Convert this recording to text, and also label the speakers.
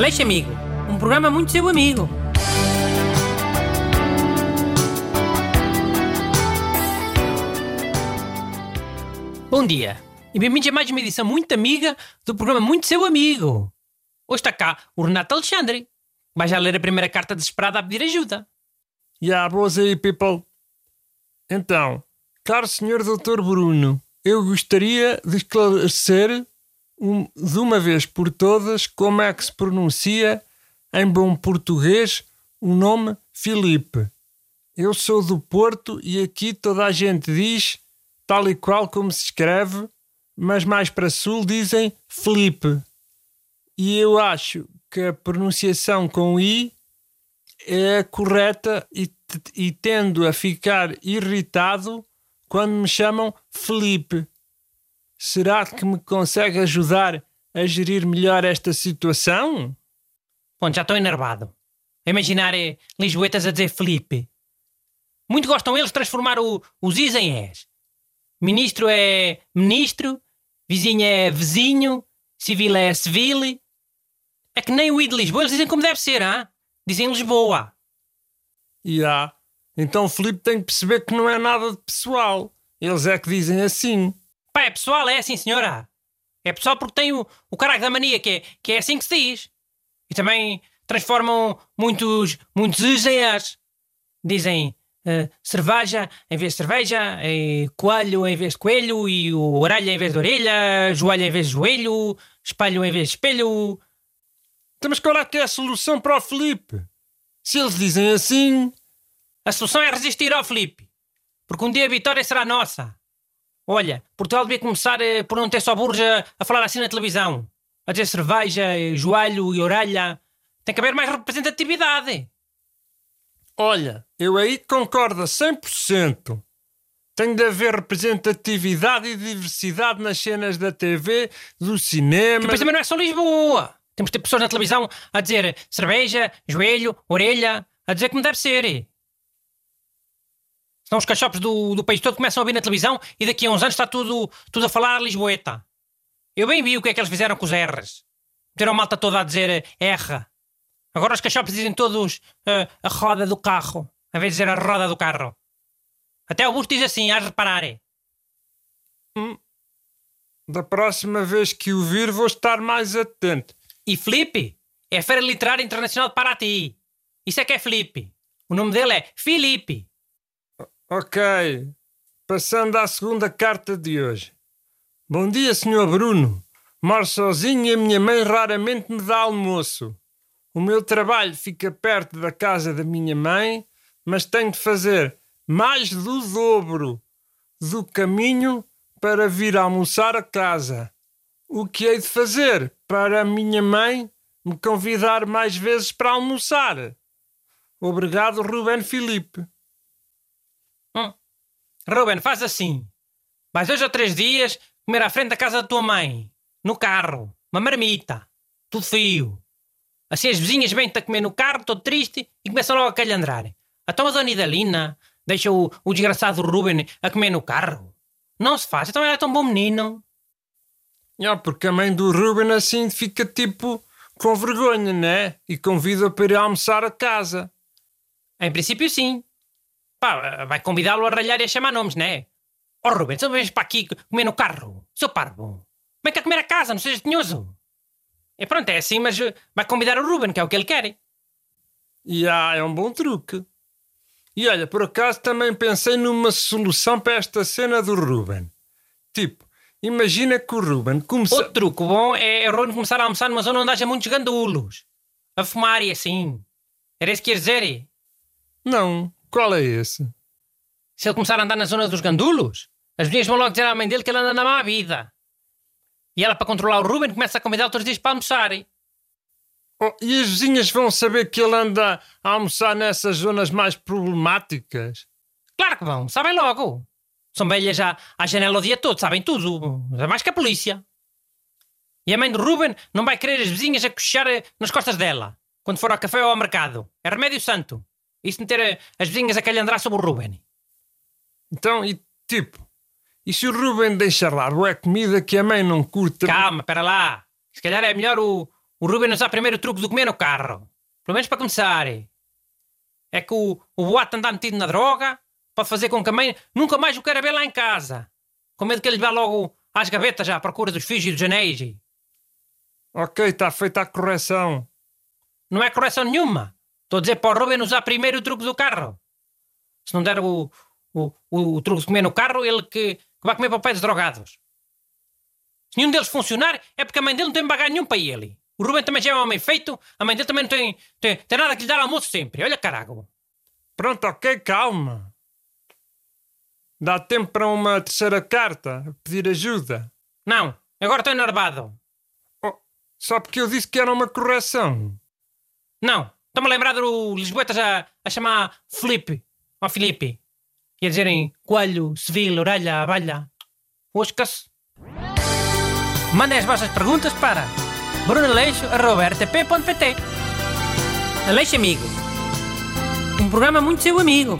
Speaker 1: Aleixo Amigo, um programa muito seu amigo. Bom dia e bem-vindos a mais uma edição muito amiga do programa Muito Seu Amigo. Hoje está cá o Renato Alexandre. Vai já ler a primeira carta desesperada a pedir ajuda.
Speaker 2: Ya, boas aí, people. Então, caro senhor doutor Bruno, eu gostaria de esclarecer um, de uma vez por todas como é que se pronuncia em bom português o nome Filipe. Eu sou do Porto e aqui toda a gente diz tal e qual como se escreve, mas mais para sul dizem Felipe. E eu acho que a pronunciação com I é correta e, e tendo a ficar irritado quando me chamam Felipe. Será que me consegue ajudar a gerir melhor esta situação?
Speaker 1: Bom, já estou enervado. A imaginar é Lisboetas a dizer Felipe. Muito gostam eles de transformar o, os is em es. Ministro é ministro, vizinho é vizinho, civil é civil. É que nem o I de Lisboa, eles dizem como deve ser, ah? Dizem Lisboa.
Speaker 2: E há. Então Felipe tem que perceber que não é nada de pessoal. Eles é que dizem assim.
Speaker 1: Pá, é pessoal, é assim, senhora. É pessoal porque tem o, o caralho da mania, que é, que é assim que se diz. E também transformam muitos, muitos is em as. Dizem uh, cerveja em vez de cerveja, e coelho em vez de coelho, e o orelha em vez de orelha, joelho em vez de joelho, espelho em vez de espelho.
Speaker 2: Mas qual é que é a solução para o Felipe? Se eles dizem assim.
Speaker 1: A solução é resistir ao Felipe. Porque um dia a vitória será nossa. Olha, Portugal devia começar eh, por não ter só burros a, a falar assim na televisão. A dizer cerveja, joelho e orelha. Tem que haver mais representatividade.
Speaker 2: Olha, eu aí concordo a 100%. Tem de haver representatividade e diversidade nas cenas da TV, do cinema.
Speaker 1: Depois também não é só Lisboa. Temos de ter pessoas na televisão a dizer cerveja, joelho, orelha, a dizer como deve ser. Senão os cachopos do, do país todo começam a ouvir na televisão e daqui a uns anos está tudo, tudo a falar Lisboeta. Eu bem vi o que é que eles fizeram com os R's. Meteram a malta toda a dizer R. Agora os cachopos dizem todos uh, a roda do carro, em vez de dizer a roda do carro. Até o busto diz assim, hás de reparar.
Speaker 2: Hum. Da próxima vez que o vir, vou estar mais atento.
Speaker 1: E Felipe é a Feira Literária Internacional de Paraty. Isso é que é Felipe. O nome dele é Filipe.
Speaker 2: Ok. Passando à segunda carta de hoje. Bom dia, Sr. Bruno. Moro sozinho e a minha mãe raramente me dá almoço. O meu trabalho fica perto da casa da minha mãe, mas tenho de fazer mais do dobro do caminho para vir almoçar a casa. O que hei de fazer para a minha mãe me convidar mais vezes para almoçar? Obrigado, Ruben Filipe.
Speaker 1: Hum. Ruben, faz assim. Vais dois ou três dias comer à frente da casa da tua mãe. No carro. Uma marmita. Tudo fio. Assim as vizinhas vêm-te a comer no carro, todo triste, e começam logo a calhandrar. Então a dona Idalina deixa o, o desgraçado Ruben a comer no carro. Não se faz, então ele é tão bom menino.
Speaker 2: Ah, porque a mãe do Ruben assim fica tipo com vergonha, né? E convida para ir almoçar a casa.
Speaker 1: Em princípio, sim. Pá, vai convidá-lo a ralhar e a chamar nomes, né? Oh, Ruben, só vens para aqui comer no carro. Seu parvo. Vem cá comer a casa, não sejas tinhoso. E pronto, é assim, mas uh, vai convidar o Ruben, que é o que ele quer.
Speaker 2: E ah, é um bom truque. E olha, por acaso também pensei numa solução para esta cena do Ruben. Tipo, imagina que o Ruben começou.
Speaker 1: Outro truque bom é o Ruben começar a almoçar numa zona onde haja muitos gandulos. A fumar e assim. Era isso que quer dizer?
Speaker 2: Não, qual é esse?
Speaker 1: Se ele começar a andar na zona dos gandulos, as vizinhas vão logo dizer à mãe dele que ele anda na má vida. E ela, para controlar o Ruben, começa a convidá-lo todos os dias para almoçar.
Speaker 2: Oh, e as vizinhas vão saber que ele anda a almoçar nessas zonas mais problemáticas?
Speaker 1: Claro que vão, sabem logo. São velhas já à janela o dia todo, sabem tudo. É mais que a polícia. E a mãe do Ruben não vai querer as vizinhas a coxar nas costas dela, quando for ao café ou ao mercado. É remédio santo. Isso meter as vizinhas a calhandrar sobre o Ruben.
Speaker 2: Então, e tipo, e se o Ruben deixar lá boa comida que a mãe não curta?
Speaker 1: Calma, espera lá. Se calhar é melhor o, o Ruben usar primeiro o truque do comer no carro. Pelo menos para começar. É que o, o boato andar metido na droga pode fazer com que a mãe nunca mais o queira ver lá em casa. Com medo que ele vá logo às gavetas já à procura dos fios e dos anéis.
Speaker 2: Ok, está feita a correção.
Speaker 1: Não é correção nenhuma. Estou a dizer para o Ruben usar primeiro o truque do carro. Se não der o, o, o, o truque de comer no carro, ele que, que vai comer para o pé dos drogados. Se nenhum deles funcionar, é porque a mãe dele não tem bagagem nenhum para ele. O Ruben também já é um homem feito, a mãe dele também não tem, tem, tem nada que lhe dar almoço sempre. Olha, carago.
Speaker 2: Pronto, ok, calma. Dá tempo para uma terceira carta, pedir ajuda.
Speaker 1: Não, agora estou enervado.
Speaker 2: Oh, só porque eu disse que era uma correção.
Speaker 1: Não, estou-me a lembrar do Lisboetas a, a chamar Felipe, ou Filipe. E a dizerem coelho, civil, orelha, abelha. Osca-se. Mandem as vossas perguntas para brunaleixo.rtp.pt Aleixo Amigo. Um programa muito seu amigo.